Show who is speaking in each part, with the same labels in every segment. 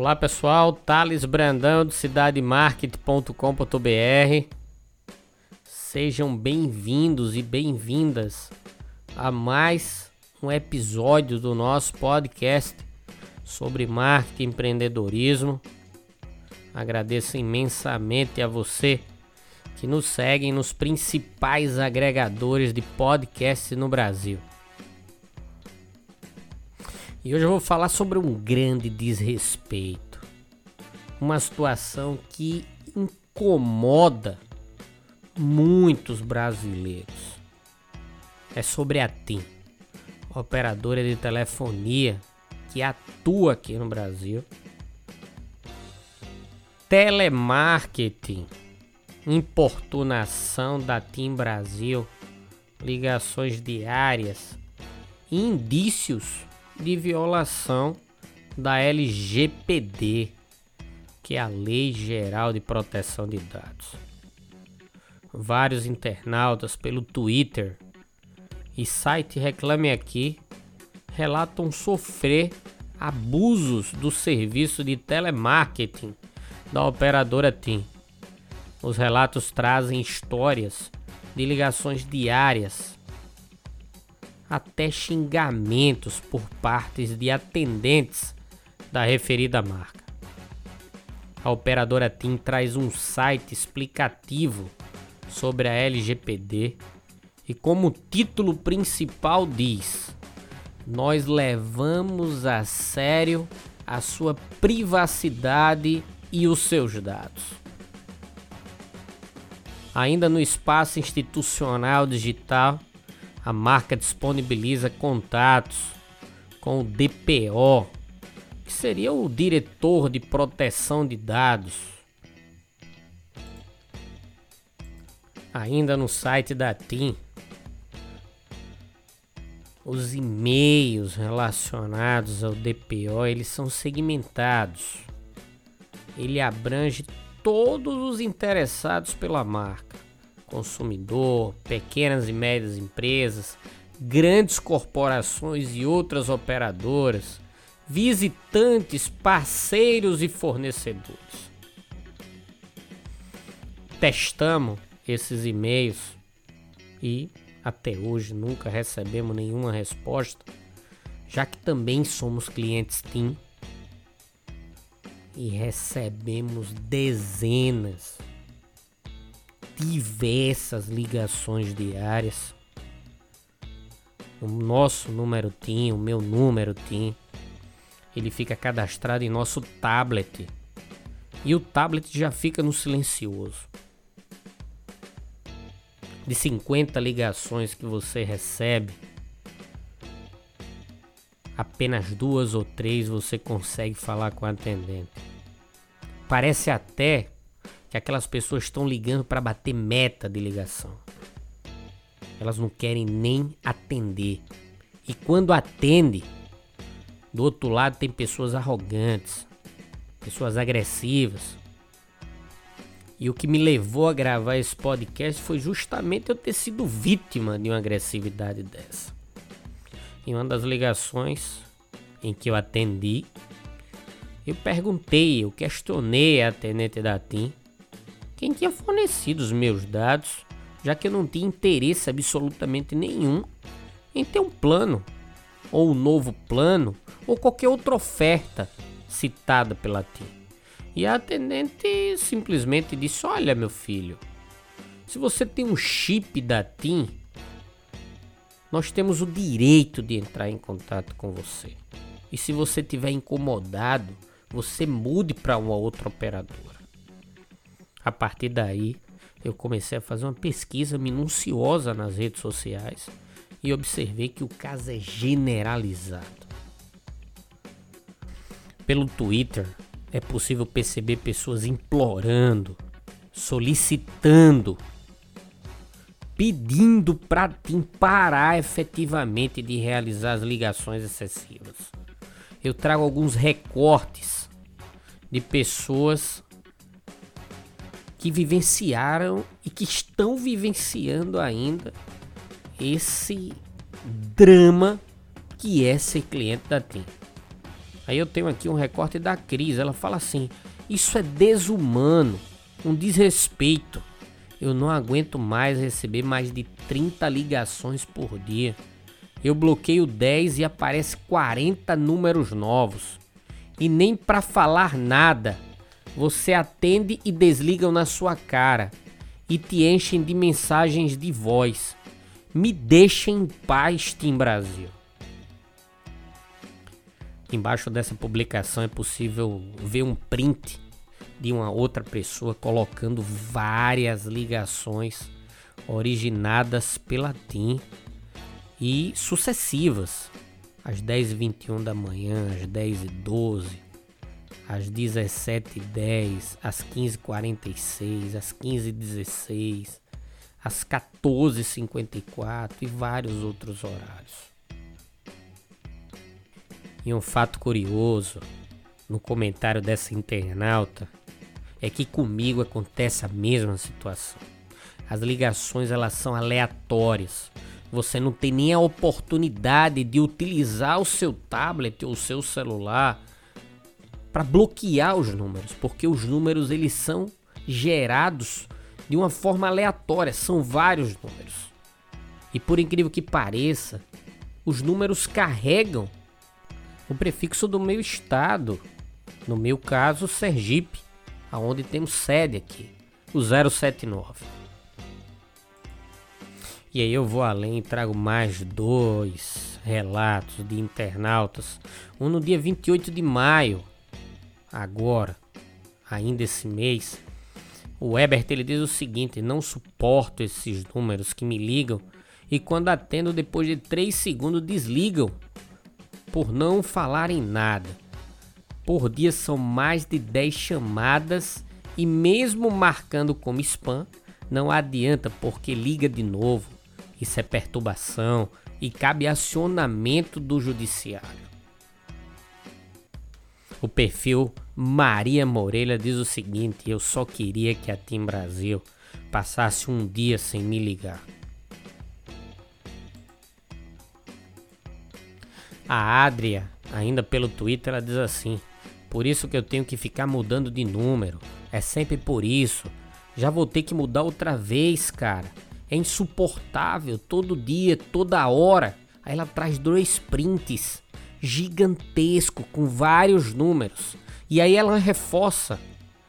Speaker 1: Olá pessoal, Thales Brandão do cidademarket.com.br. Sejam bem-vindos e bem-vindas a mais um episódio do nosso podcast sobre marketing e empreendedorismo. Agradeço imensamente a você que nos segue nos principais agregadores de podcasts no Brasil. E hoje eu vou falar sobre um grande desrespeito. Uma situação que incomoda muitos brasileiros. É sobre a TIM, operadora de telefonia que atua aqui no Brasil. Telemarketing, importunação da TIM Brasil, ligações diárias, indícios de violação da LGPD, que é a Lei Geral de Proteção de Dados. Vários internautas pelo Twitter e site Reclame Aqui relatam sofrer abusos do serviço de telemarketing da operadora TIM. Os relatos trazem histórias de ligações diárias até xingamentos por partes de atendentes da referida marca. A operadora TIM traz um site explicativo sobre a LGPD e, como título principal, diz: Nós levamos a sério a sua privacidade e os seus dados. Ainda no espaço institucional digital, a marca disponibiliza contatos com o DPO, que seria o diretor de proteção de dados. Ainda no site da TIM, os e-mails relacionados ao DPO eles são segmentados. Ele abrange todos os interessados pela marca consumidor, pequenas e médias empresas, grandes corporações e outras operadoras, visitantes, parceiros e fornecedores. Testamos esses e-mails e até hoje nunca recebemos nenhuma resposta, já que também somos clientes TIM e recebemos dezenas diversas ligações diárias. O nosso número TIM, o meu número TIM, ele fica cadastrado em nosso tablet. E o tablet já fica no silencioso. De 50 ligações que você recebe, apenas duas ou três você consegue falar com a atendente. Parece até que aquelas pessoas estão ligando para bater meta de ligação. Elas não querem nem atender. E quando atende, do outro lado tem pessoas arrogantes, pessoas agressivas. E o que me levou a gravar esse podcast foi justamente eu ter sido vítima de uma agressividade dessa. Em uma das ligações em que eu atendi, eu perguntei, eu questionei a atendente da TIM quem tinha fornecido os meus dados, já que eu não tinha interesse absolutamente nenhum em ter um plano, ou um novo plano, ou qualquer outra oferta citada pela TIM. E a atendente simplesmente disse: Olha, meu filho, se você tem um chip da TIM, nós temos o direito de entrar em contato com você. E se você estiver incomodado, você mude para uma outra operadora. A partir daí, eu comecei a fazer uma pesquisa minuciosa nas redes sociais e observei que o caso é generalizado. Pelo Twitter, é possível perceber pessoas implorando, solicitando, pedindo para TIM parar efetivamente de realizar as ligações excessivas. Eu trago alguns recortes de pessoas que vivenciaram e que estão vivenciando ainda esse drama que é ser cliente da TIM. Aí eu tenho aqui um recorte da Cris, ela fala assim: "Isso é desumano, um desrespeito. Eu não aguento mais receber mais de 30 ligações por dia. Eu bloqueio 10 e aparece 40 números novos. E nem para falar nada você atende e desligam na sua cara e te enchem de mensagens de voz. Me deixem em paz, Tim Brasil. Embaixo dessa publicação é possível ver um print de uma outra pessoa colocando várias ligações originadas pela TIM e sucessivas, às 10h21 da manhã, às 10h12, às 17h10, às 15h46, às 15h16, às 14h54 e vários outros horários. E um fato curioso no comentário dessa internauta é que comigo acontece a mesma situação. As ligações elas são aleatórias. Você não tem nem a oportunidade de utilizar o seu tablet ou o seu celular para bloquear os números, porque os números eles são gerados de uma forma aleatória, são vários números. E por incrível que pareça, os números carregam o prefixo do meu estado, no meu caso, Sergipe, aonde temos sede aqui, o 079. E aí eu vou além e trago mais dois relatos de internautas. Um no dia 28 de maio, agora, ainda esse mês, o Ebert ele diz o seguinte: não suporto esses números que me ligam e quando atendo depois de 3 segundos desligam por não falarem nada. Por dia são mais de 10 chamadas e mesmo marcando como spam, não adianta porque liga de novo. Isso é perturbação e cabe acionamento do judiciário. O perfil Maria Moreira diz o seguinte: Eu só queria que a Tim Brasil passasse um dia sem me ligar. A Adria, ainda pelo Twitter, ela diz assim: Por isso que eu tenho que ficar mudando de número. É sempre por isso. Já vou ter que mudar outra vez, cara. É insuportável todo dia, toda hora. Aí ela traz dois prints gigantesco com vários números. E aí ela reforça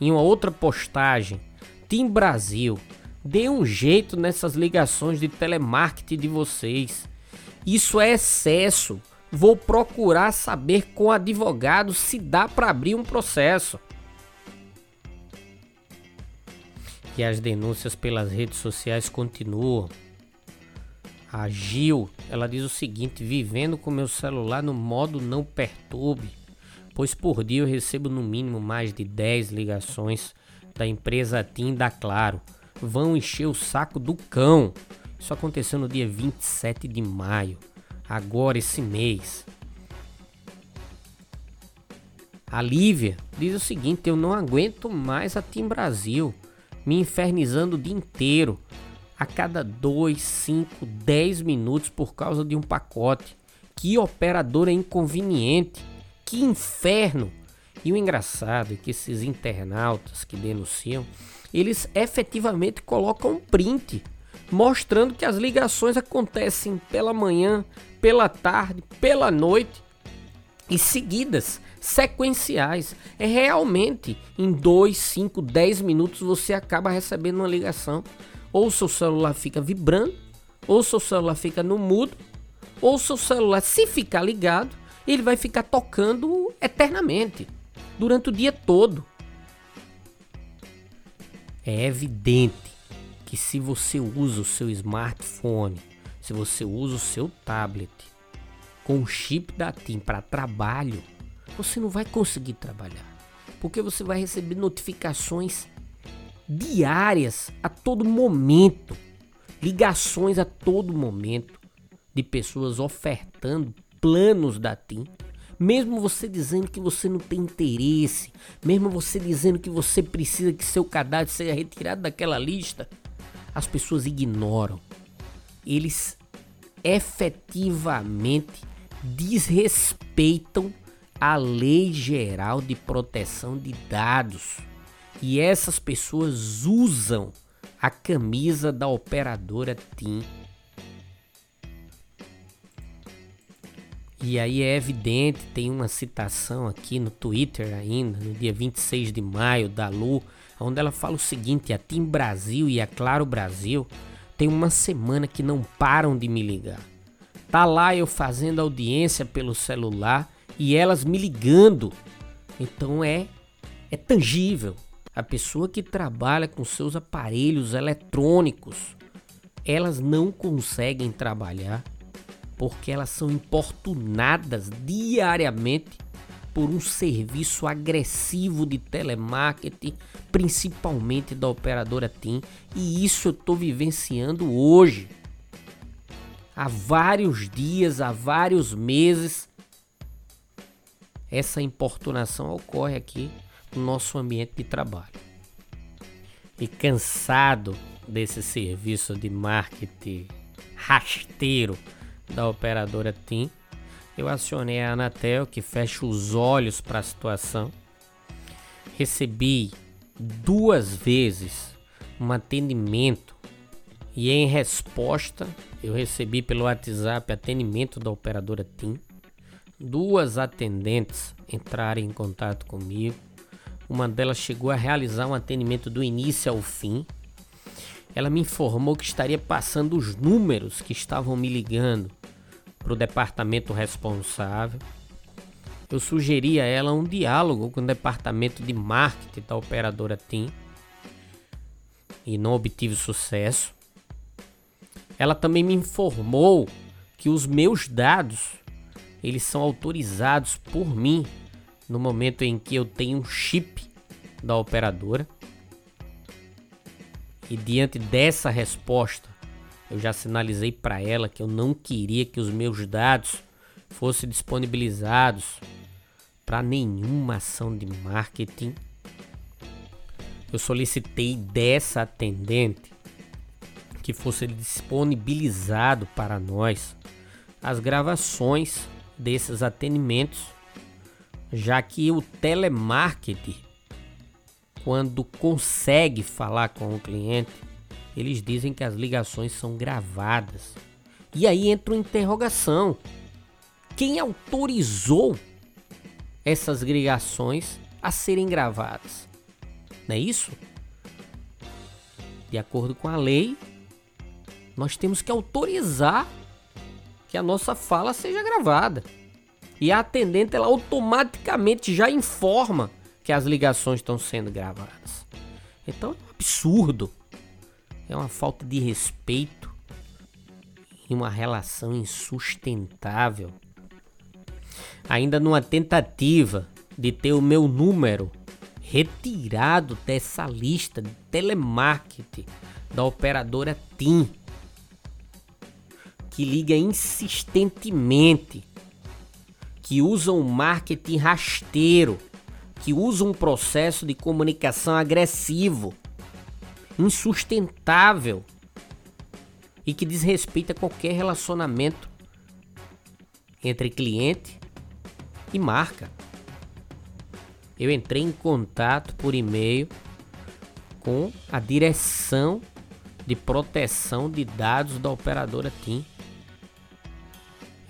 Speaker 1: em uma outra postagem: Team Brasil, dê um jeito nessas ligações de telemarketing de vocês. Isso é excesso. Vou procurar saber com advogado se dá para abrir um processo. E as denúncias pelas redes sociais continuam. A Gil, ela diz o seguinte: vivendo com meu celular no modo não perturbe, pois por dia eu recebo no mínimo mais de 10 ligações da empresa TIM da Claro. Vão encher o saco do cão. Isso aconteceu no dia 27 de maio, agora esse mês. A Lívia diz o seguinte: eu não aguento mais a TIM Brasil me infernizando o dia inteiro a cada 2, 5, 10 minutos por causa de um pacote. Que operador é inconveniente. Que inferno. E o engraçado é que esses internautas que denunciam, eles efetivamente colocam um print mostrando que as ligações acontecem pela manhã, pela tarde, pela noite e seguidas, sequenciais. É realmente em 2, 5, 10 minutos você acaba recebendo uma ligação ou seu celular fica vibrando, ou seu celular fica no mudo, ou seu celular, se ficar ligado, ele vai ficar tocando eternamente, durante o dia todo. É evidente que se você usa o seu smartphone, se você usa o seu tablet com o chip da TIM para trabalho, você não vai conseguir trabalhar. Porque você vai receber notificações diárias a todo momento, ligações a todo momento de pessoas ofertando planos da TIM. Mesmo você dizendo que você não tem interesse, mesmo você dizendo que você precisa que seu cadastro seja retirado daquela lista, as pessoas ignoram. Eles efetivamente desrespeitam a Lei Geral de Proteção de Dados. E essas pessoas usam a camisa da operadora TIM. E aí é evidente, tem uma citação aqui no Twitter ainda, no dia 26 de maio, da Lu, onde ela fala o seguinte: a TIM Brasil e a Claro Brasil tem uma semana que não param de me ligar. Tá lá eu fazendo audiência pelo celular e elas me ligando. Então é é tangível. A pessoa que trabalha com seus aparelhos eletrônicos, elas não conseguem trabalhar porque elas são importunadas diariamente por um serviço agressivo de telemarketing, principalmente da operadora TIM, e isso eu estou vivenciando hoje. Há vários dias, há vários meses, essa importunação ocorre aqui no nosso ambiente de trabalho. E cansado desse serviço de marketing rasteiro da operadora TIM, eu acionei a Anatel que fecha os olhos para a situação. Recebi duas vezes um atendimento e em resposta eu recebi pelo WhatsApp atendimento da operadora TIM. Duas atendentes entraram em contato comigo uma delas chegou a realizar um atendimento do início ao fim. Ela me informou que estaria passando os números que estavam me ligando para o departamento responsável. Eu sugeri a ela um diálogo com o departamento de marketing da operadora TIM e não obtive sucesso. Ela também me informou que os meus dados eles são autorizados por mim no momento em que eu tenho um chip da operadora. E diante dessa resposta, eu já sinalizei para ela que eu não queria que os meus dados fossem disponibilizados para nenhuma ação de marketing. Eu solicitei dessa atendente que fosse disponibilizado para nós as gravações desses atendimentos já que o telemarketing, quando consegue falar com o cliente, eles dizem que as ligações são gravadas. E aí entra uma interrogação: quem autorizou essas ligações a serem gravadas? Não é isso? De acordo com a lei, nós temos que autorizar que a nossa fala seja gravada e a atendente ela automaticamente já informa que as ligações estão sendo gravadas. Então é um absurdo. É uma falta de respeito e uma relação insustentável. Ainda numa tentativa de ter o meu número retirado dessa lista de telemarketing da operadora TIM, que liga insistentemente que usam marketing rasteiro, que usam um processo de comunicação agressivo, insustentável e que desrespeita qualquer relacionamento entre cliente e marca. Eu entrei em contato por e-mail com a direção de proteção de dados da operadora TIM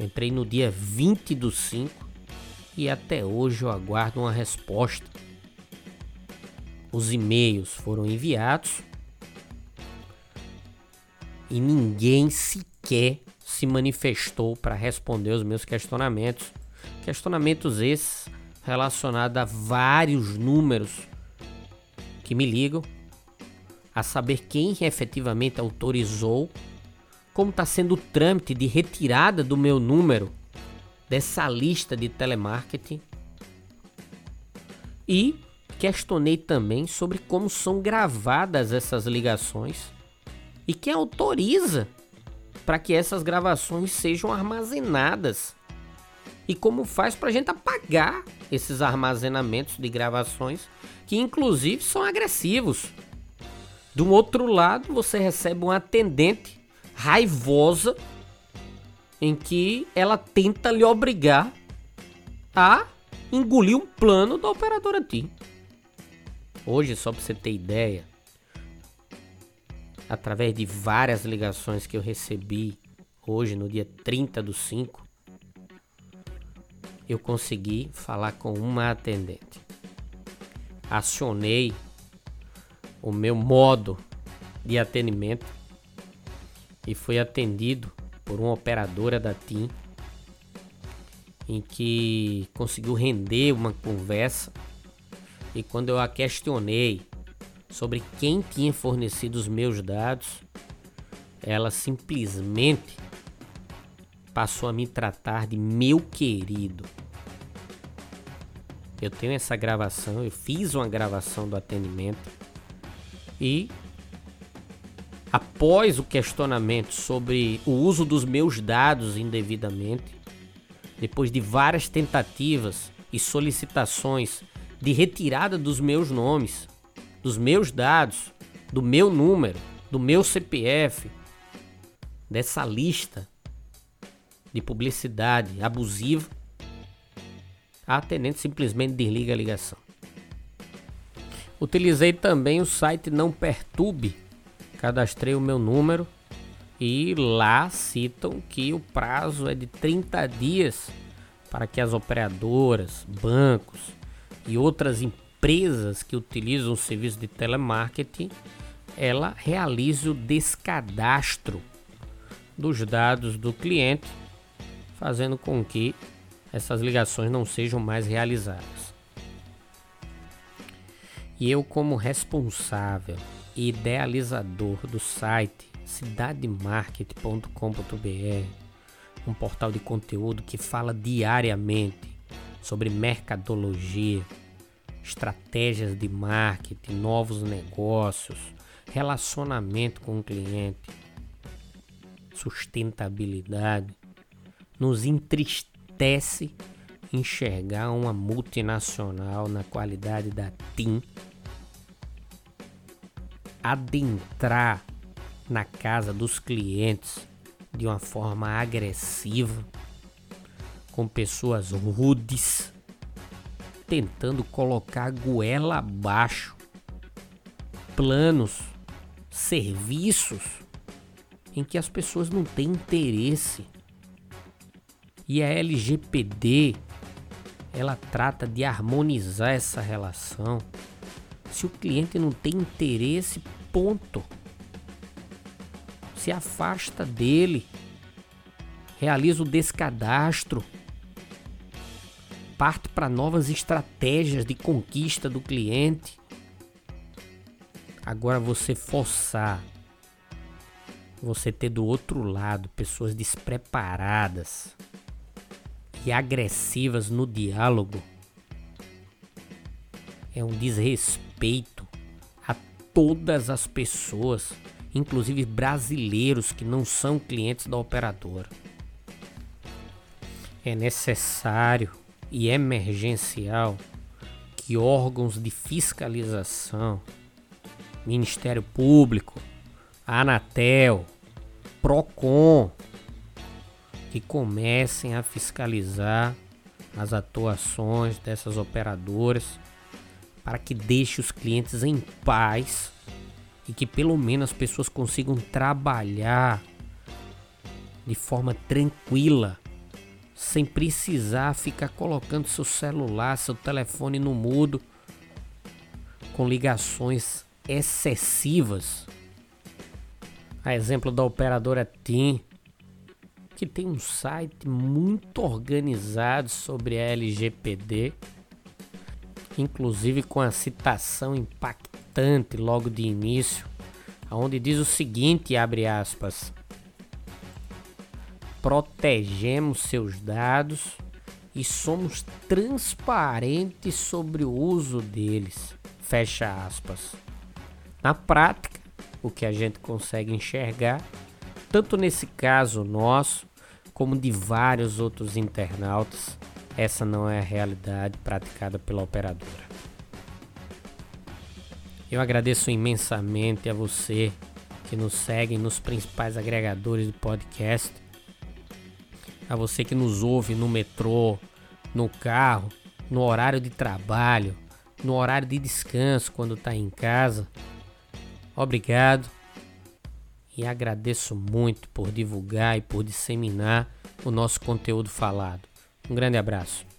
Speaker 1: Entrei no dia 20 do 5 e até hoje eu aguardo uma resposta. Os e-mails foram enviados e ninguém sequer se manifestou para responder os meus questionamentos. Questionamentos esses relacionados a vários números que me ligam, a saber quem efetivamente autorizou como está sendo o trâmite de retirada do meu número dessa lista de telemarketing. E questionei também sobre como são gravadas essas ligações e quem autoriza para que essas gravações sejam armazenadas e como faz para a gente apagar esses armazenamentos de gravações que inclusive são agressivos. Do outro lado, você recebe uma atendente raivosa em que ela tenta lhe obrigar a engolir um plano da operadora TIM. Hoje, só para você ter ideia, através de várias ligações que eu recebi hoje, no dia 30 do 5, eu consegui falar com uma atendente. Acionei o meu modo de atendimento e fui atendido por uma operadora da TIM em que conseguiu render uma conversa e quando eu a questionei sobre quem tinha fornecido os meus dados, ela simplesmente passou a me tratar de meu querido. Eu tenho essa gravação, eu fiz uma gravação do atendimento e após o questionamento sobre o uso dos meus dados indevidamente, depois de várias tentativas e solicitações de retirada dos meus nomes, dos meus dados, do meu número, do meu CPF, dessa lista de publicidade abusiva, a atendente simplesmente desliga a ligação. Utilizei também o site Não Perturbe, cadastrei o meu número e lá citam que o prazo é de 30 dias para que as operadoras, bancos e outras empresas que utilizam o serviço de telemarketing ela realize o descadastro dos dados do cliente, fazendo com que essas ligações não sejam mais realizadas. E eu, como responsável idealizador do site cidademarket.com.br, um portal de conteúdo que fala diariamente sobre mercadologia, estratégias de marketing, novos negócios, relacionamento com o cliente, sustentabilidade, nos entristece enxergar uma multinacional na qualidade da TIM adentrar na casa dos clientes de uma forma agressiva, com pessoas rudes, tentando colocar goela abaixo planos, serviços em que as pessoas não têm interesse. E a LGPD ela trata de harmonizar essa relação se o cliente não tem interesse, ponto. Se afasta dele. Realiza o descadastro. Parte para novas estratégias de conquista do cliente. Agora você forçar você ter do outro lado pessoas despreparadas e agressivas no diálogo é um desrespeito a todas as pessoas, inclusive brasileiros que não são clientes da operadora. É necessário e emergencial que órgãos de fiscalização, Ministério Público, Anatel, Procon, que comecem a fiscalizar as atuações dessas operadoras para que deixe os clientes em paz e que pelo menos as pessoas consigam trabalhar de forma tranquila, sem precisar ficar colocando seu celular, seu telefone no mudo com ligações excessivas. A exemplo da operadora TIM, que tem um site muito organizado sobre a LGPD inclusive com a citação impactante logo de início, onde diz o seguinte, abre aspas: Protegemos seus dados e somos transparentes sobre o uso deles. Fecha aspas. Na prática, o que a gente consegue enxergar, tanto nesse caso nosso, como de vários outros internautas, essa não é a realidade praticada pela operadora. Eu agradeço imensamente a você que nos segue nos principais agregadores de podcast, a você que nos ouve no metrô, no carro, no horário de trabalho, no horário de descanso quando está em casa. Obrigado e agradeço muito por divulgar e por disseminar o nosso conteúdo falado. Um grande abraço.